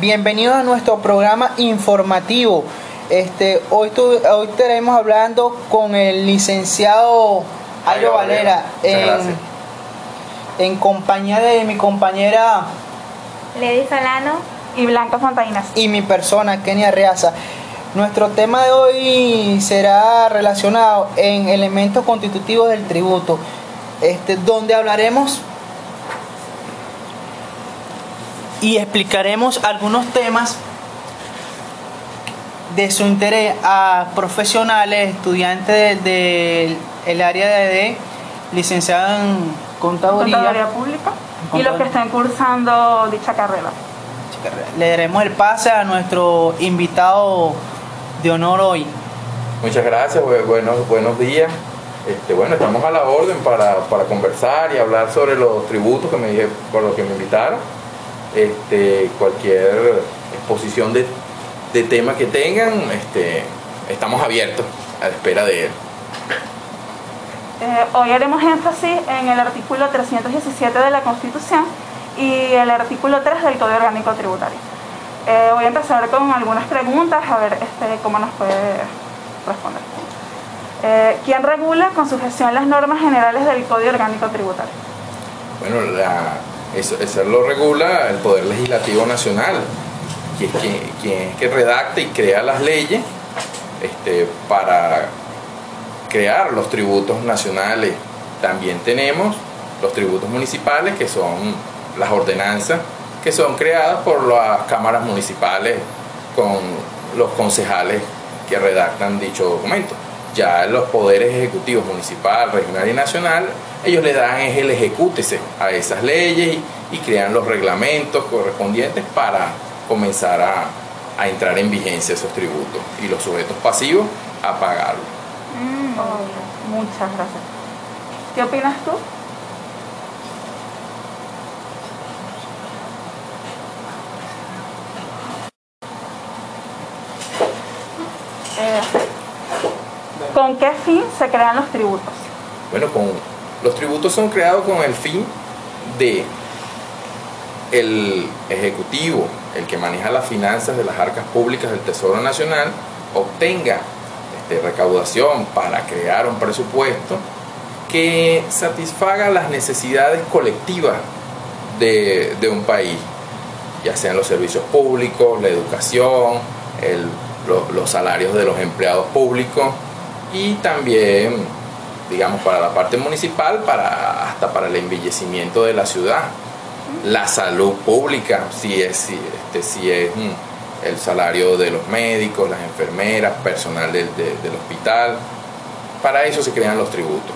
Bienvenidos a nuestro programa informativo. Este, hoy, hoy estaremos hablando con el licenciado Ayo Valera en, en, compañía de mi compañera Lady Solano y Blanca Fontainas y mi persona Kenia Reaza. Nuestro tema de hoy será relacionado en elementos constitutivos del tributo, este, donde hablaremos y explicaremos algunos temas de su interés a profesionales, estudiantes del área de, licenciado en contaduría, pública y los que estén cursando dicha carrera. Le daremos el pase a nuestro invitado de honor hoy. Muchas gracias, buenos, buenos días. Este, bueno, estamos a la orden para, conversar y hablar sobre los tributos que me dije, por los que me invitaron. Este, cualquier exposición de, de tema que tengan, este, estamos abiertos a la espera de él. Eh, hoy haremos énfasis en el artículo 317 de la Constitución y el artículo 3 del Código Orgánico Tributario. Eh, voy a empezar con algunas preguntas, a ver este, cómo nos puede responder. Eh, ¿Quién regula con su gestión las normas generales del Código Orgánico Tributario? Bueno, eso, lo regula el Poder Legislativo Nacional, que es quien, que redacta y crea las leyes este, para crear los tributos nacionales. También tenemos los tributos municipales, que son las ordenanzas que son creadas por las cámaras municipales con los concejales que redactan dicho documento. Ya los poderes ejecutivos municipal, regional y nacional, ellos le dan el ejecútese a esas leyes y, crean los reglamentos correspondientes para comenzar a, entrar en vigencia esos tributos y los sujetos pasivos a pagarlo. Mm, muchas gracias. ¿Qué opinas tú? ¿Con qué fin se crean los tributos? Bueno, con, los tributos son creados con el fin de el ejecutivo, el que maneja las finanzas de las arcas públicas del Tesoro Nacional, obtenga este, recaudación para crear un presupuesto que satisfaga las necesidades colectivas de, un país, ya sean los servicios públicos, la educación, los, salarios de los empleados públicos y también, digamos, para la parte municipal, para, hasta para el embellecimiento de la ciudad. La salud pública, si es, si, este, si es mm, el salario de los médicos, las enfermeras, personal del, del hospital. Para eso se crean los tributos.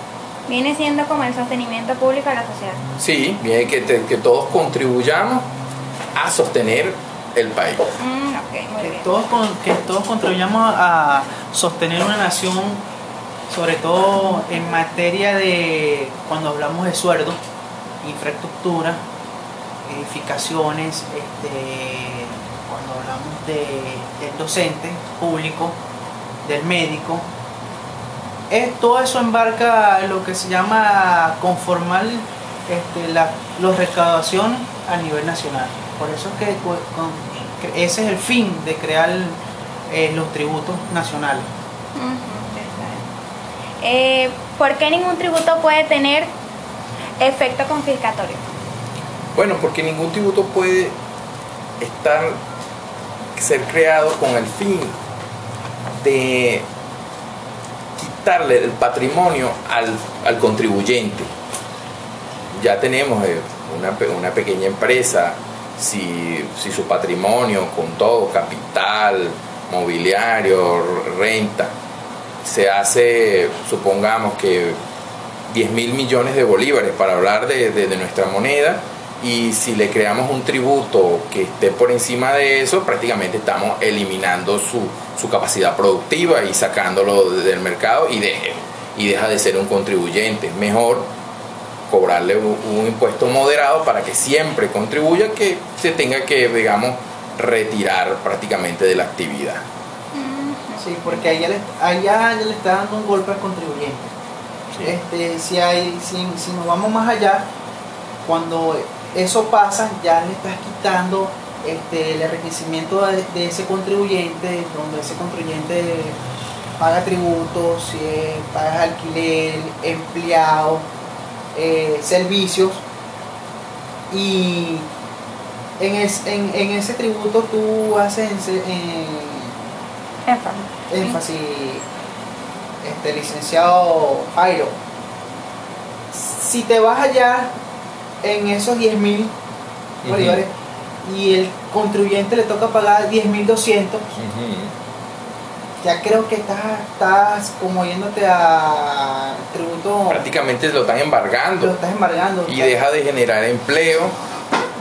Viene siendo como el sostenimiento público de la sociedad. Sí, viene que, que todos contribuyamos a sostener el país. Mm, que, Todos, que todos contribuyamos a sostener una nación, sobre todo en materia de, cuando hablamos de sueldo, infraestructura, edificaciones, este, cuando hablamos de, del docente público, del médico, todo eso embarca lo que se llama conformar este, la, los recaudaciones a nivel nacional. Por eso es que, ese es el fin de crear eh, los tributos nacionales. Eh, ¿Por qué ningún tributo puede tener efecto confiscatorio? Bueno, porque ningún tributo puede estar ser creado con el fin de quitarle el patrimonio al, contribuyente. Ya tenemos eh, una, una pequeña empresa si, su patrimonio con todo, capital, mobiliario, renta, se hace, supongamos que 10 mil millones de bolívares para hablar de, nuestra moneda, y si le creamos un tributo que esté por encima de eso, prácticamente estamos eliminando su, su capacidad productiva y sacándolo del mercado y, deje, y deja de ser un contribuyente. Mejor cobrarle un, impuesto moderado para que siempre contribuya que se tenga que, digamos, retirar prácticamente de la actividad. Sí, porque allá le, allá le está dando un golpe al contribuyente. Este, si, hay, si, nos vamos más allá, cuando eso pasa, ya le estás quitando este, el enriquecimiento de, de ese contribuyente, donde ese contribuyente paga tributos, si paga alquiler, empleado, eh, servicios y en, es- en- en ese tributo tú haces en- en- Énfasis. este, licenciado Jairo. Si te vas allá en esos 10 mil bolívares y el contribuyente le toca pagar 10.200, ya creo que estás, estás como yéndote a tributo, Prácticamente lo están lo embargando estás embargando. y deja de generar empleo,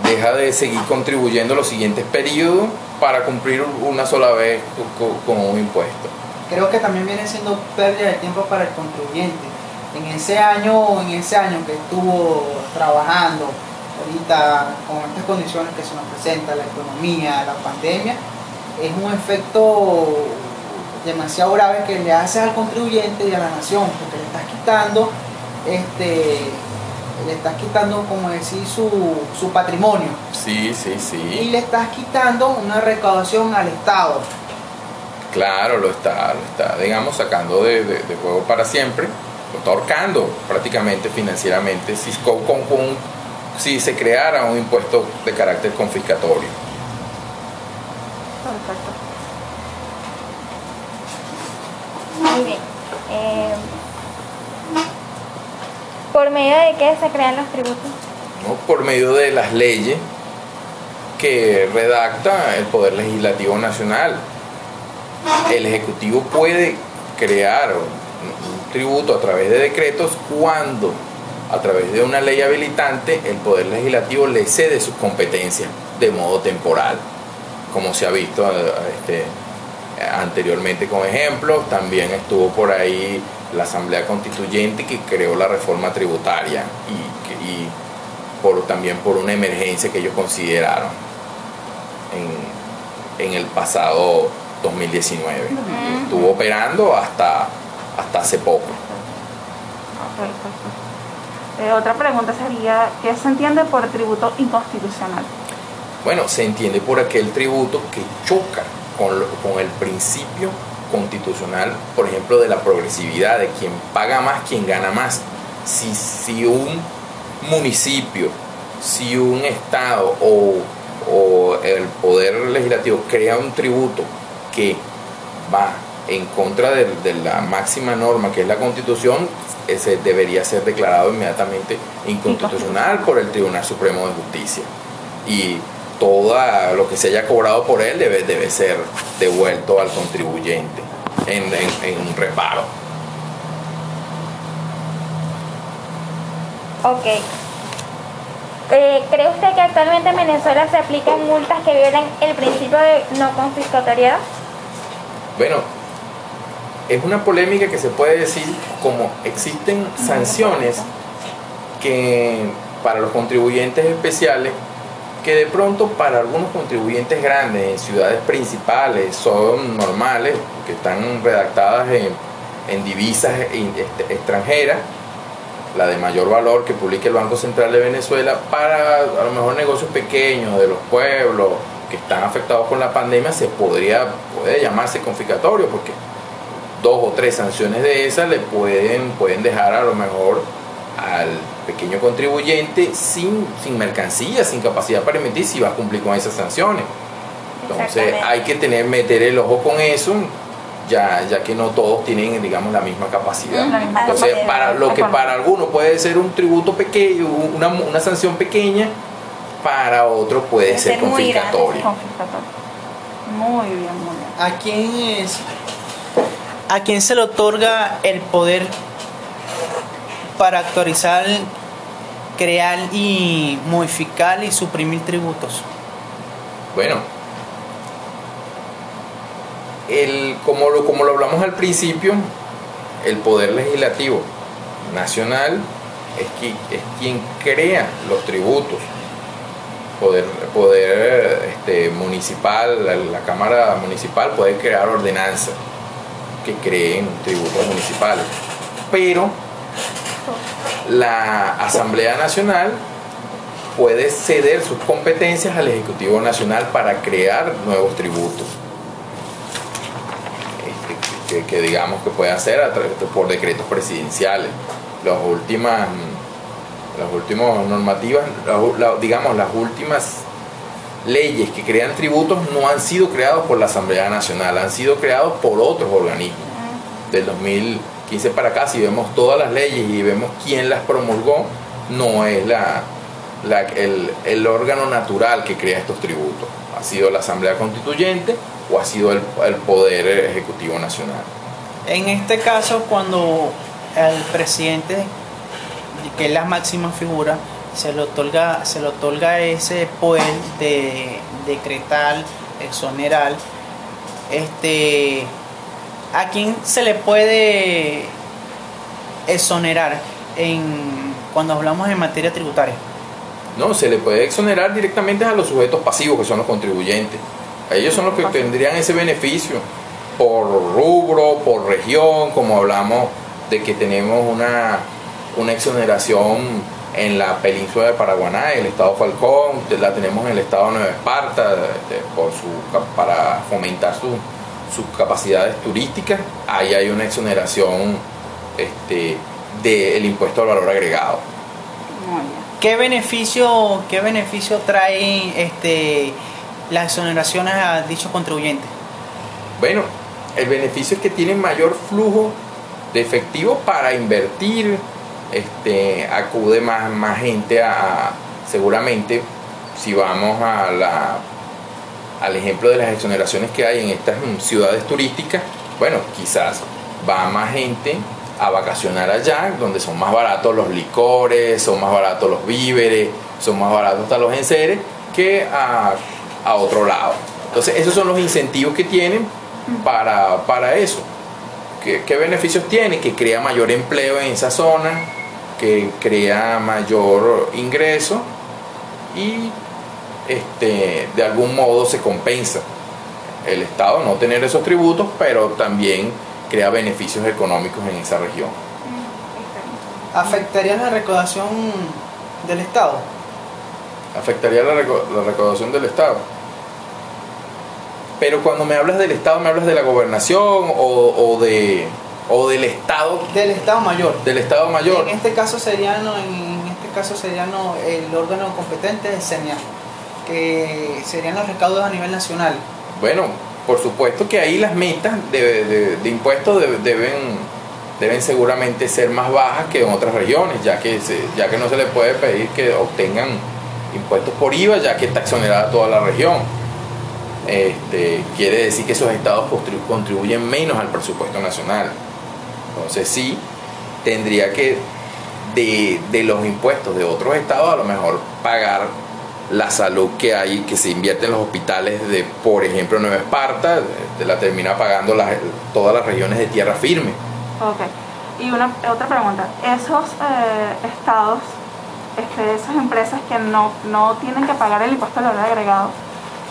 deja de seguir contribuyendo los siguientes periodos para cumplir una sola vez co- co- con un impuesto. creo que también viene siendo pérdida de tiempo para el contribuyente. En ese año, en ese año que estuvo trabajando, ahorita con estas condiciones que se nos presenta, la economía, la pandemia, es un efecto demasiado grave que le haces al contribuyente y a la nación, porque le estás quitando, este, le estás quitando, como decir, su, su patrimonio Sí, sí, y sí. le estás quitando una recaudación al Estado. Claro, lo está, lo está, digamos, sacando de, de- de juego para siempre. Lo está ahorcando prácticamente financieramente si, con, con- con- si se creara un impuesto de carácter confiscatorio. Perfecto. Bien. Eh, ¿Por medio de qué se crean los tributos? ¿no? por medio de las leyes que redacta el Poder Legislativo Nacional. El Ejecutivo puede crear un, tributo a través de decretos cuando a través de una ley habilitante el Poder Legislativo le cede sus competencias de modo temporal, como se ha visto este, anteriormente con ejemplos. También estuvo por ahí la Asamblea Constituyente que creó la reforma tributaria y, por, también por una emergencia que ellos consideraron en, en el pasado 2019. Estuvo operando hasta, hasta hace poco. Perfecto. Eh, otra pregunta sería, ¿qué se entiende por tributo inconstitucional? Bueno, se entiende por aquel tributo que choca con, lo- con el principio constitucional, por ejemplo, de la progresividad, de quien paga más, quien gana más. Si, un municipio, si un estado o, el poder legislativo crea un tributo que va en contra de, de la máxima norma que es la constitución, ese debería ser declarado inmediatamente inconstitucional por el Tribunal Supremo de Justicia. Y todo lo que se haya cobrado por él debe, debe ser devuelto al contribuyente en, en- reparo. Ok. Eh, ¿Cree usted que actualmente en Venezuela se aplican multas que violan el principio de no confiscatoriedad? Bueno, es una polémica que se puede decir como existen sanciones que para los contribuyentes especiales que de pronto para algunos contribuyentes grandes en ciudades principales son normales, que están redactadas en, en divisas in- este, extranjeras, la de mayor valor que publica el Banco Central de Venezuela, para a lo mejor negocios pequeños de los pueblos que están afectados con la pandemia, se podría, puede llamarse confiscatorio, porque dos o tres sanciones de esas le pueden, pueden dejar a lo mejor al pequeño contribuyente sin, sin mercancía, sin capacidad para emitir si va a cumplir con esas sanciones. Entonces hay que tener, meter el ojo con eso, ya, ya que no todos tienen, digamos, la misma capacidad. La misma Entonces, capacidad para lo que para algunos puede ser un tributo pequeño, una, una sanción pequeña, para otros puede Puede ser ser. Confiscatorio. Muy bien, muy bien. ¿A quién es? ¿A quién se le otorga el poder para actualizar, crear y modificar y suprimir tributos? Bueno, el, como, lo, como lo hablamos al principio, el poder legislativo nacional es, qui- es quien crea los tributos. Poder, poder este, municipal, la, la Cámara Municipal puede crear ordenanzas que creen tributos municipales. Pero la Asamblea Nacional puede ceder sus competencias al Ejecutivo Nacional para crear nuevos tributos. Este, que, digamos que puede hacer por decretos presidenciales. Las últimas, las últimas normativas, digamos, las últimas leyes que crean tributos no han sido creados por la Asamblea Nacional, han sido creados por otros organismos. Del 2015 para acá, si vemos todas las leyes y vemos quién las promulgó, no es la, el órgano natural que crea estos tributos. Ha sido la Asamblea Constituyente o ha sido el, el Poder Ejecutivo Nacional. En este caso, cuando al presidente, que es la máxima figura, se le otorga, se le otorga ese poder de decretar, exonerar, este, ¿a quién se le puede exonerar en, cuando hablamos en materia tributaria? No, se le puede exonerar directamente a los sujetos pasivos, que son los contribuyentes. Ellos son los que tendrían ese beneficio por rubro, por región, como hablamos de que tenemos una, una exoneración en la península de Paraguaná, en el estado Falcón, la tenemos en el estado Nueva Esparta, por su, para fomentar su- sus capacidades turísticas. Ahí hay una exoneración este, del impuesto al valor agregado. ¿Qué beneficio, qué beneficio trae este, las exoneraciones a dichos contribuyentes? Bueno, el beneficio es que tienen mayor flujo de efectivo para invertir, este, acude más, más gente a- seguramente, si vamos a la, al ejemplo de las exoneraciones que hay en estas mm, ciudades turísticas, bueno, quizás va más gente a vacacionar allá, donde son más baratos los licores, son más baratos los víveres, son más baratos hasta los enseres, que a, a otro lado. Entonces, esos son los incentivos que tienen para, para eso. ¿Qué, qué beneficios tiene? Que crea mayor empleo en esa zona, que crea mayor ingreso y este, de algún modo se compensa el Estado no tener esos tributos, pero también crea beneficios económicos en esa región. ¿Afectaría la recaudación del Estado? afectaría la, recaudación del Estado. Pero cuando me hablas del Estado, me hablas de la gobernación o, o de, o del Estado, Del Estado Mayor. del Estado Mayor. En este caso sería, en este caso sería el órgano competente del CENIA, que serían los recaudos a nivel nacional. Bueno, por supuesto que ahí las metas de, de- impuestos de- deben, deben seguramente ser más bajas que en otras regiones, ya que, ya que no se les puede pedir que obtengan impuestos por IVA, ya que está exonerada toda la región. Este, quiere decir que esos estados contribu- contribuyen menos al presupuesto nacional. Entonces sí, tendría que de, de los impuestos de otros estados a lo mejor pagar la salud que hay, que se invierte en los hospitales de, por ejemplo, Nueva Esparta, la termina pagando las- todas las regiones de tierra firme. Ok. Y una, otra pregunta. Esos eh, estados, este, esas empresas que no, no tienen que pagar el impuesto al valor agregado,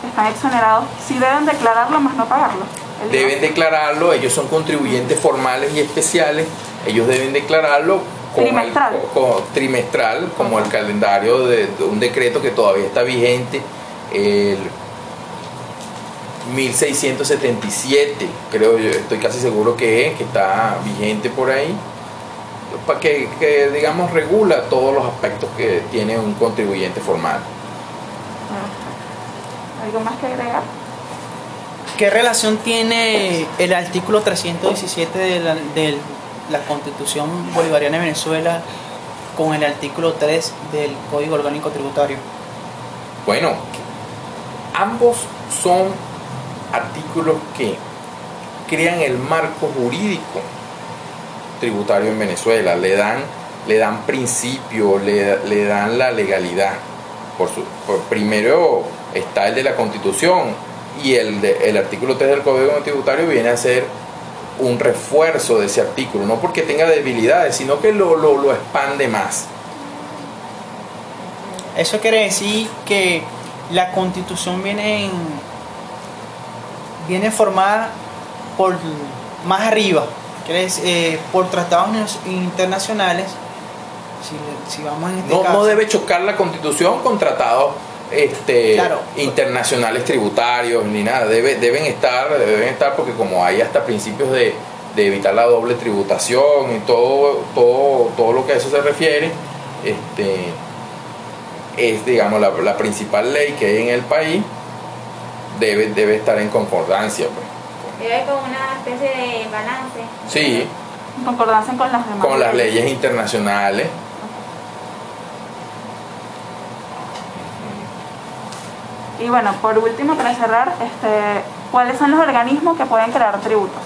están exonerados, sí deben declararlo más no pagarlo. Deben declararlo, ellos son contribuyentes formales y especiales, ellos deben declararlo con el- Trimestral. co- trimestral, como el calendario de, de un decreto que todavía está vigente, el 1677, creo yo, estoy casi seguro que es, que está vigente por ahí, para que, que, digamos regula todos los aspectos que tiene un contribuyente formal. ¿Algo más que agregar? ¿Qué relación tiene el artículo 317 de la, de la Constitución Bolivariana de Venezuela con el artículo 3 del Código Orgánico Tributario? Bueno, ambos son artículos que crean el marco jurídico tributario en Venezuela, le dan, le dan principio, le, le dan la legalidad. Por su, primero está el de la Constitución y el, de- el artículo 3 del Código Tributario viene a ser un refuerzo de ese artículo, no porque tenga debilidades, sino que lo, lo, lo expande más. Eso quiere decir que la constitución viene, en- viene formada por más arriba, eh, por tratados internacionales si, si vamos en este No, caso. no debe chocar la constitución con tratados este, Claro. internacionales tributarios ni nada. Debe, deben estar, deben estar porque como hay hasta principios de, de evitar la doble tributación y todo, todo, todo lo que a eso se refiere, este, es digamos la, la principal ley que hay en el país, debe, debe estar en concordancia. Pues. Debe como una especie de balance. Sí, En concordancia con las demás. con las leyes internacionales. Y bueno, por último, para cerrar, este, ¿cuáles son los organismos que pueden crear tributos?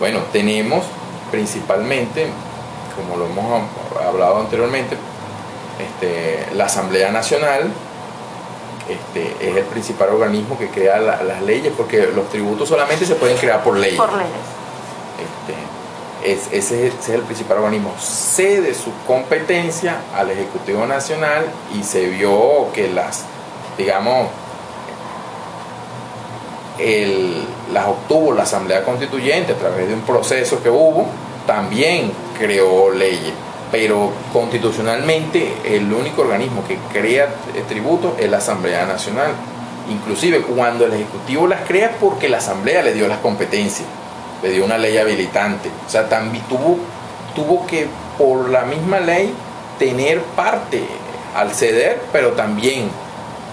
Bueno, tenemos principalmente, como lo hemos hablado anteriormente, este, la Asamblea Nacional este, es el principal organismo que crea la- las leyes, porque los tributos solamente se pueden crear por ley. Por leyes. Es- ese, es el principal organismo. Cede su competencia al Ejecutivo Nacional y se vio que las, digamos, el- las obtuvo la Asamblea Constituyente a través de un proceso que hubo, también creó leyes. Pero constitucionalmente el único organismo que crea tributos es la Asamblea Nacional. Inclusive cuando el Ejecutivo las crea porque la Asamblea le dio las competencias, le dio una ley habilitante. O sea, también tuvo, tuvo que por la misma ley tener parte al ceder, pero también,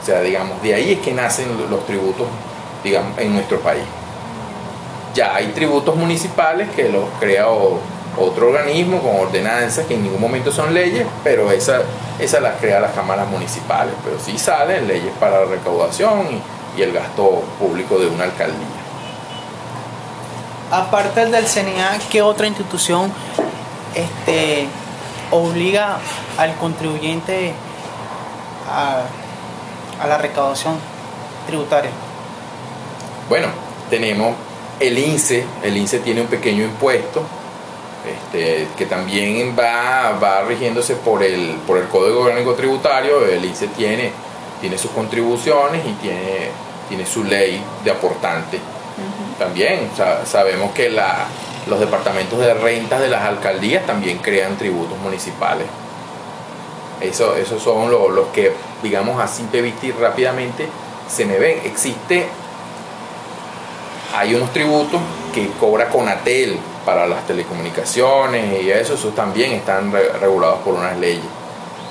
o sea, digamos, de ahí es que nacen los tributos, digamos, en nuestro país. Ya hay tributos municipales que los crea otro organismo con ordenanzas que en ningún momento son leyes, pero esa, esa las crea las cámaras municipales, pero sí salen leyes para la recaudación y, y el gasto público de una alcaldía. Aparte del CNA, ¿qué otra institución este, obliga al contribuyente a, a la recaudación tributaria? Bueno, tenemos el INSE, el INSE tiene un pequeño impuesto este, que también va, va rigiéndose por el, por el Código Orgánico Tributario, el INSE tiene, tiene sus contribuciones y tiene, tiene su ley de aportante. También sa- sabemos que los departamentos de rentas de las alcaldías también crean tributos municipales. Eso, esos son lo- los que, digamos a simple vista y rápidamente se me ven. Existe, hay unos tributos que cobra Conatel para las telecomunicaciones y eso, esos también están re- regulados por unas leyes.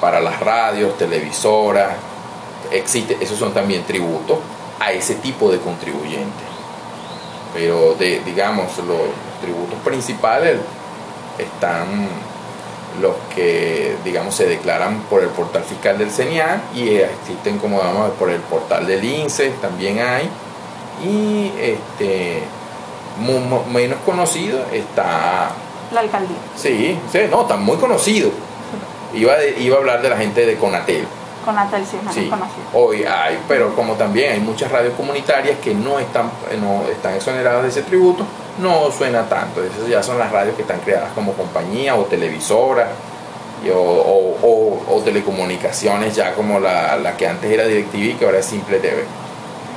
Para las radios, televisoras, existe, esos son también tributos a ese tipo de contribuyentes. Pero de, digamos, los tributos principales están los que, digamos, se declaran por el portal fiscal del CENIAN y existen, como vamos por el portal del INSE, también hay. Y este, menos conocido está, La alcaldía. sí, sí, no, está muy conocido. Iba, de- iba a hablar de la gente de Conatel. Con Atel sí es menos Sí, conocido. hoy hay, pero como también hay muchas radios comunitarias que no están, no están exoneradas de ese tributo, no suena tanto. Esas ya son las radios que están creadas como compañía o televisoras y- o, o- o- o telecomunicaciones, ya como la, la que antes era DirecTV que ahora es Simple TV.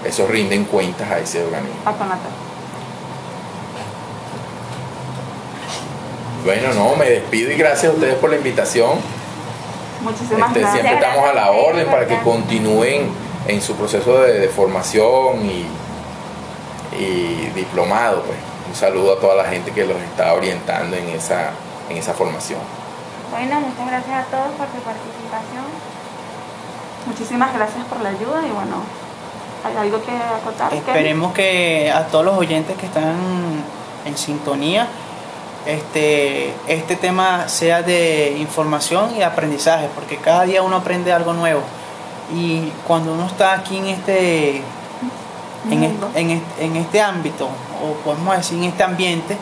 Esos rinden cuentas a ese organismo. A con Atel. Bueno, no, me despido y gracias a ustedes por la invitación. Muchísimas Este, gracias. siempre estamos a la orden para que continúen en su proceso de, de formación y, y diplomado. Pues. Un saludo a toda la gente que los está orientando en esa, en esa formación. Bueno, muchas gracias a todos por su participación. Muchísimas gracias por la ayuda y bueno, ¿hay algo que acotar? Esperemos que a todos los oyentes que están en sintonía, este, este tema sea de información y aprendizaje, porque cada día uno aprende algo nuevo. Y cuando uno está aquí en este, en, est- en est- en este ámbito, o podemos decir en este ambiente,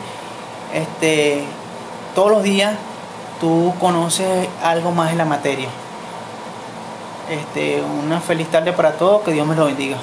este, todos los días tú conoces algo más de la materia. Este, una feliz tarde para todos, que Dios me lo bendiga.